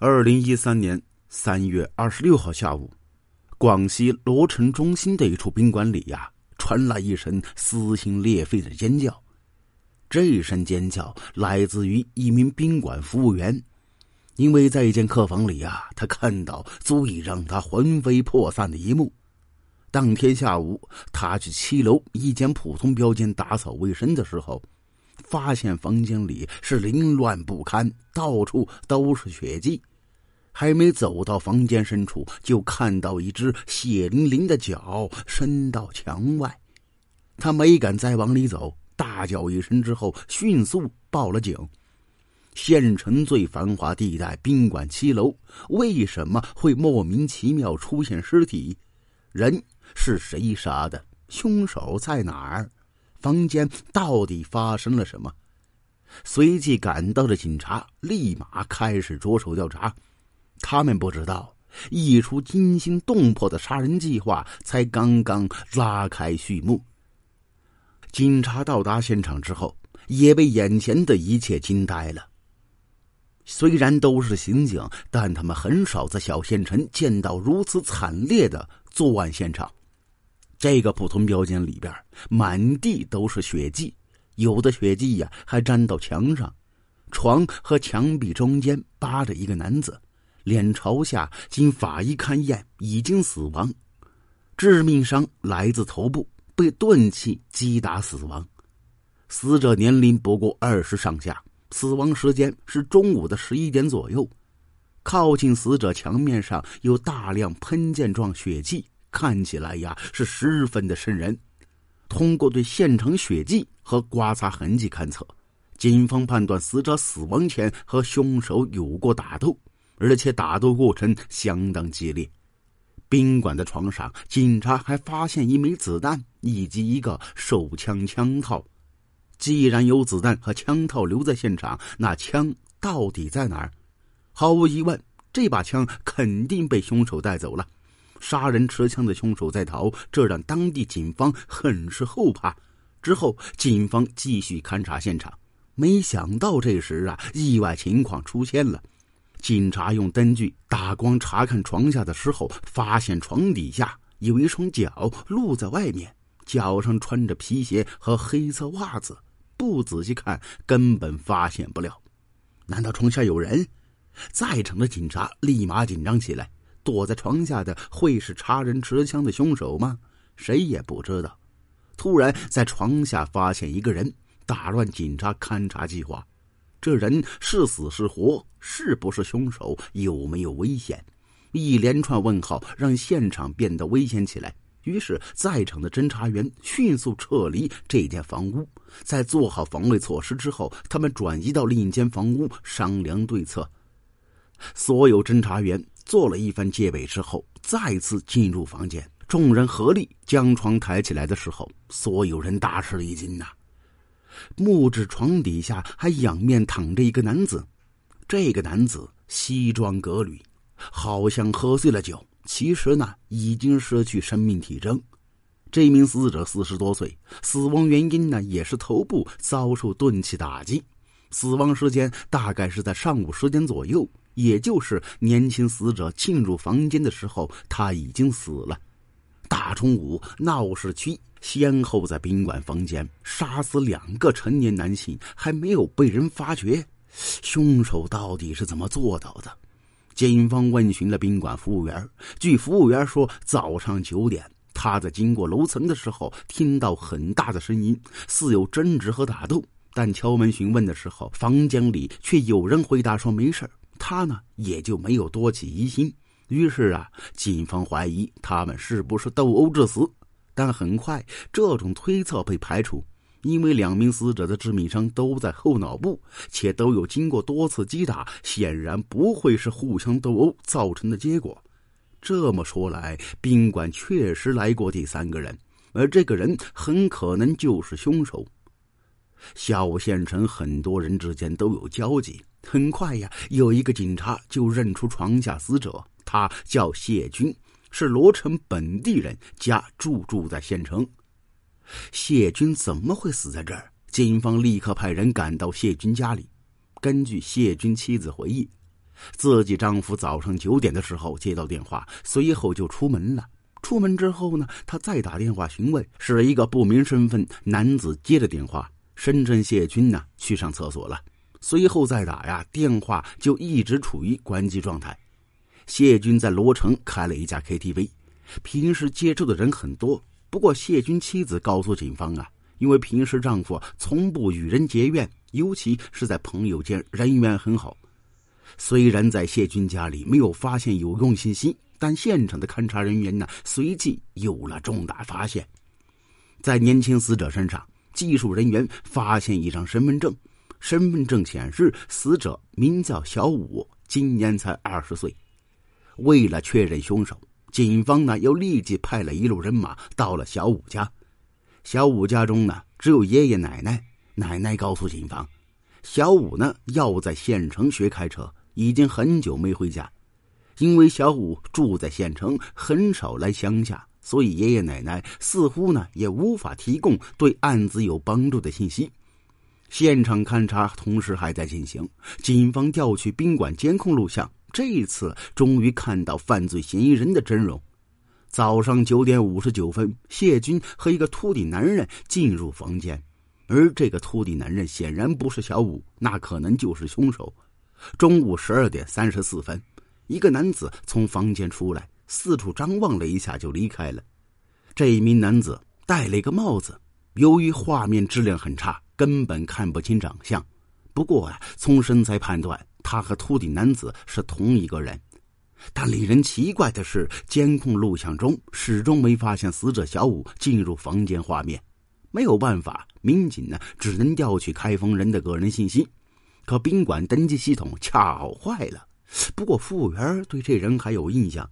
二零一三年三月二十六号下午，广西罗城中心的一处宾馆里呀，传来一声撕心裂肺的尖叫。这一声尖叫来自于一名宾馆服务员，因为在一间客房里呀，他看到足以让他魂飞魄散的一幕。当天下午，他去七楼一间普通标间打扫卫生的时候。发现房间里是凌乱不堪，到处都是血迹。还没走到房间深处，就看到一只血淋淋的脚伸到墙外。他没敢再往里走，大叫一声之后，迅速报了警。县城最繁华地带宾馆七楼，为什么会莫名其妙出现尸体？人是谁杀的？凶手在哪儿？房间到底发生了什么？随即赶到的警察立马开始着手调查。他们不知道，一出惊心动魄的杀人计划才刚刚拉开序幕。警察到达现场之后，也被眼前的一切惊呆了。虽然都是刑警，但他们很少在小县城见到如此惨烈的作案现场。这个普通标间里边满地都是血迹，有的血迹呀还沾到墙上。床和墙壁中间扒着一个男子，脸朝下，经法医勘验已经死亡。致命伤来自头部，被钝器击打死亡。死者年龄不过二十上下，死亡时间是中午的十一点左右。靠近死者墙面上有大量喷溅状血迹。看起来呀是十分的瘆人。通过对现场血迹和刮擦痕迹勘测，警方判断死者死亡前和凶手有过打斗，而且打斗过程相当激烈。宾馆的床上，警察还发现一枚子弹以及一个手枪枪套。既然有子弹和枪套留在现场，那枪到底在哪儿？毫无疑问，这把枪肯定被凶手带走了。杀人持枪的凶手在逃，这让当地警方很是后怕。之后，警方继续勘察现场，没想到这时啊，意外情况出现了。警察用灯具打光查看床下的时候，发现床底下有一双脚露在外面，脚上穿着皮鞋和黑色袜子，不仔细看根本发现不了。难道床下有人？在场的警察立马紧张起来。躲在床下的会是插人持枪的凶手吗？谁也不知道。突然在床下发现一个人，打乱警察勘察计划。这人是死是活？是不是凶手？有没有危险？一连串问号让现场变得危险起来。于是，在场的侦查员迅速撤离这间房屋。在做好防卫措施之后，他们转移到另一间房屋商量对策。所有侦查员。做了一番戒备之后，再次进入房间。众人合力将床抬起来的时候，所有人大吃一惊呐！木质床底下还仰面躺着一个男子。这个男子西装革履，好像喝醉了酒，其实呢已经失去生命体征。这名死者四十多岁，死亡原因呢也是头部遭受钝器打击，死亡时间大概是在上午十点左右。也就是年轻死者进入房间的时候，他已经死了。大中午闹市区，先后在宾馆房间杀死两个成年男性，还没有被人发觉，凶手到底是怎么做到的？警方问询了宾馆服务员，据服务员说，早上九点，他在经过楼层的时候，听到很大的声音，似有争执和打斗。但敲门询问的时候，房间里却有人回答说没事他呢也就没有多起疑心，于是啊，警方怀疑他们是不是斗殴致死，但很快这种推测被排除，因为两名死者的致命伤都在后脑部，且都有经过多次击打，显然不会是互相斗殴造成的结果。这么说来，宾馆确实来过第三个人，而这个人很可能就是凶手。小县城很多人之间都有交集。很快呀，有一个警察就认出床下死者，他叫谢军，是罗城本地人，家住住在县城。谢军怎么会死在这儿？警方立刻派人赶到谢军家里。根据谢军妻子回忆，自己丈夫早上九点的时候接到电话，随后就出门了。出门之后呢，他再打电话询问，是一个不明身份男子接的电话。深圳谢军呢去上厕所了，随后再打呀，电话就一直处于关机状态。谢军在罗城开了一家 KTV，平时接触的人很多。不过谢军妻子告诉警方啊，因为平时丈夫从不与人结怨，尤其是在朋友间人缘很好。虽然在谢军家里没有发现有用信息。但现场的勘查人员呢，随即有了重大发现，在年轻死者身上，技术人员发现一张身份证，身份证显示死者名叫小武，今年才二十岁。为了确认凶手，警方呢又立即派了一路人马到了小五家。小五家中呢只有爷爷奶奶，奶奶告诉警方，小五呢要在县城学开车，已经很久没回家。因为小五住在县城，很少来乡下，所以爷爷奶奶似乎呢也无法提供对案子有帮助的信息。现场勘查同时还在进行，警方调取宾馆监控录像，这一次终于看到犯罪嫌疑人的真容。早上九点五十九分，谢军和一个秃顶男人进入房间，而这个秃顶男人显然不是小五，那可能就是凶手。中午十二点三十四分。一个男子从房间出来，四处张望了一下，就离开了。这一名男子戴了一个帽子，由于画面质量很差，根本看不清长相。不过啊，从身材判断，他和秃顶男子是同一个人。但令人奇怪的是，监控录像中始终没发现死者小五进入房间画面。没有办法，民警呢只能调取开封人的个人信息，可宾馆登记系统恰好坏了。不过，服务员对这人还有印象。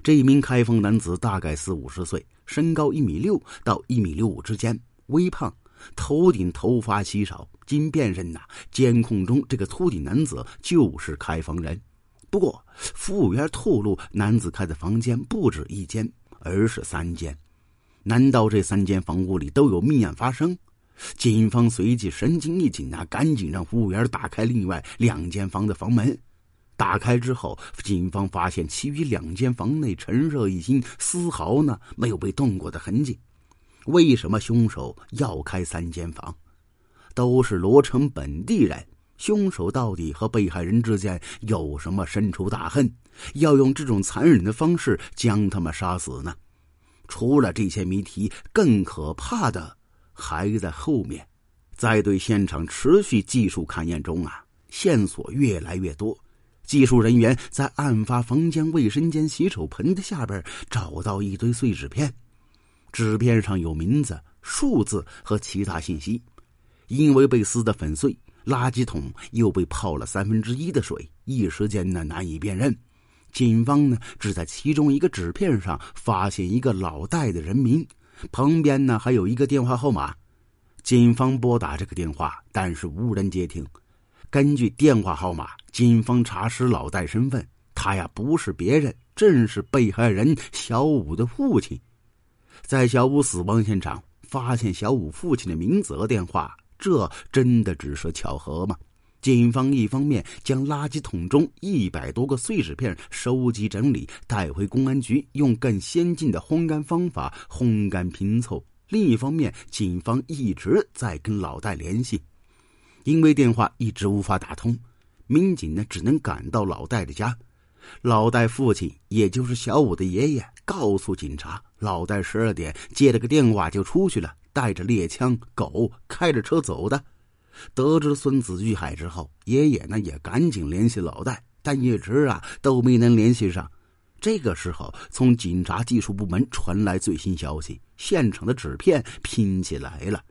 这一名开封男子大概四五十岁，身高一米六到一米六五之间，微胖，头顶头发稀少。经辨认呐，监控中这个秃顶男子就是开房人。不过，服务员透露，男子开的房间不止一间，而是三间。难道这三间房屋里都有命案发生？警方随即神经一紧啊，赶紧让服务员打开另外两间房的房门。打开之后，警方发现其余两间房内陈设一新，丝毫呢没有被动过的痕迹。为什么凶手要开三间房？都是罗城本地人，凶手到底和被害人之间有什么深仇大恨，要用这种残忍的方式将他们杀死呢？除了这些谜题，更可怕的还在后面。在对现场持续技术勘验中啊，线索越来越多。技术人员在案发房间卫生间洗手盆的下边找到一堆碎纸片，纸片上有名字、数字和其他信息。因为被撕得粉碎，垃圾桶又被泡了三分之一的水，一时间呢难以辨认。警方呢只在其中一个纸片上发现一个老戴的人名，旁边呢还有一个电话号码。警方拨打这个电话，但是无人接听。根据电话号码，警方查实老戴身份，他呀不是别人，正是被害人小武的父亲。在小武死亡现场发现小武父亲的名字和电话，这真的只是巧合吗？警方一方面将垃圾桶中一百多个碎纸片收集整理，带回公安局，用更先进的烘干方法烘干拼凑；另一方面，警方一直在跟老戴联系。因为电话一直无法打通，民警呢只能赶到老戴的家。老戴父亲，也就是小武的爷爷，告诉警察，老戴十二点接了个电话就出去了，带着猎枪、狗，开着车走的。得知孙子遇害之后，爷爷呢也赶紧联系老戴，但一直啊都没能联系上。这个时候，从警察技术部门传来最新消息：现场的纸片拼起来了。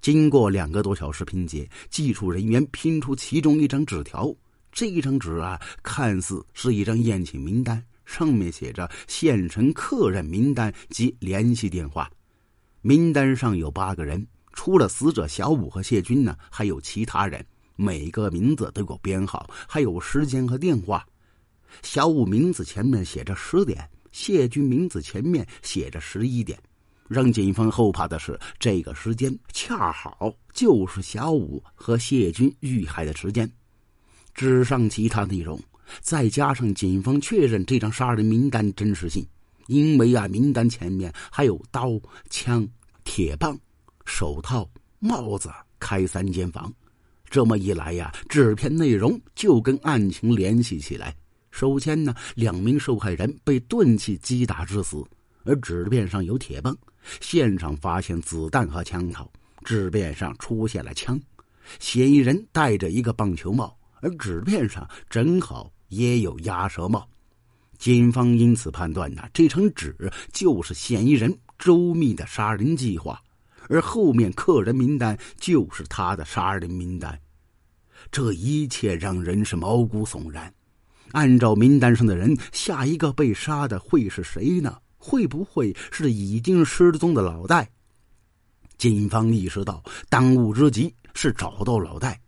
经过两个多小时拼接，技术人员拼出其中一张纸条。这一张纸啊，看似是一张宴请名单，上面写着县城客人名单及联系电话。名单上有八个人，除了死者小武和谢军呢，还有其他人，每个名字都有编号，还有时间和电话。小武名字前面写着十点，谢军名字前面写着十一点。让警方后怕的是，这个时间恰好就是小武和谢军遇害的时间。纸上其他内容再加上警方确认这张杀人名单真实性，因为啊，名单前面还有刀、枪、铁棒、手套、帽子，开三间房。这么一来呀，纸片内容就跟案情联系起来。首先呢，两名受害人被钝器击打致死，而纸片上有铁棒，现场发现子弹和枪套，纸片上出现了枪，嫌疑人戴着一个棒球帽，而纸片上正好也有鸭舌帽。警方因此判断呢，这张纸就是嫌疑人周密的杀人计划。而后面客人名单就是他的杀人名单，这一切让人是毛骨悚然。按照名单上的人，下一个被杀的会是谁呢？会不会是已经失踪的老戴？警方意识到当务之急是找到老戴，